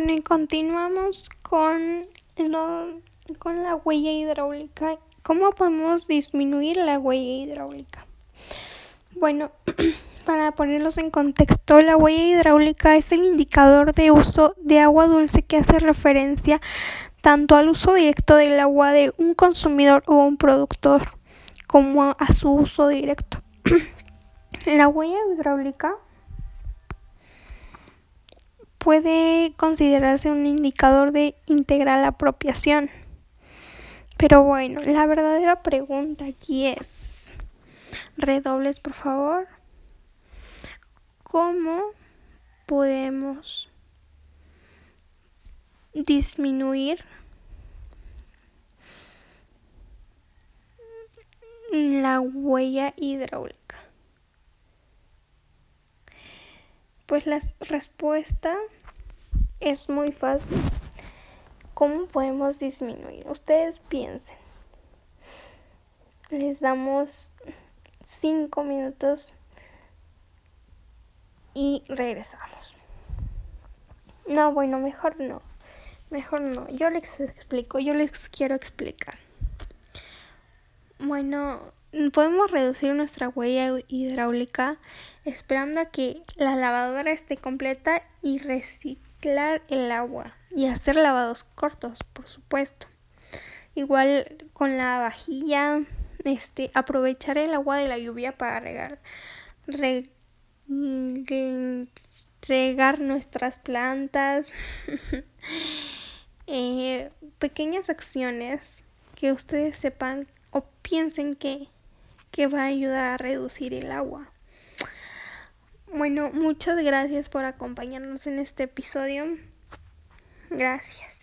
Bueno, y continuamos con, lo, con la huella hidráulica. ¿Cómo podemos disminuir la huella hidráulica? Bueno, para ponerlos en contexto, la huella hidráulica es el indicador de uso de agua dulce que hace referencia tanto al uso directo del agua de un consumidor o un productor como a su uso directo. la huella hidráulica puede considerarse un indicador de integral apropiación. Pero bueno, la verdadera pregunta aquí es, redobles por favor, ¿cómo podemos disminuir la huella hidráulica? Pues la respuesta es muy fácil. ¿Cómo podemos disminuir? Ustedes piensen. Les damos cinco minutos y regresamos. No, bueno, mejor no. Mejor no. Yo les explico, yo les quiero explicar. Bueno, podemos reducir nuestra huella hidráulica esperando a que la lavadora esté completa y reciclar el agua y hacer lavados cortos, por supuesto. Igual con la vajilla, este, aprovechar el agua de la lluvia para regar, regar nuestras plantas. eh, pequeñas acciones que ustedes sepan o piensen que que va a ayudar a reducir el agua. Bueno, muchas gracias por acompañarnos en este episodio. Gracias.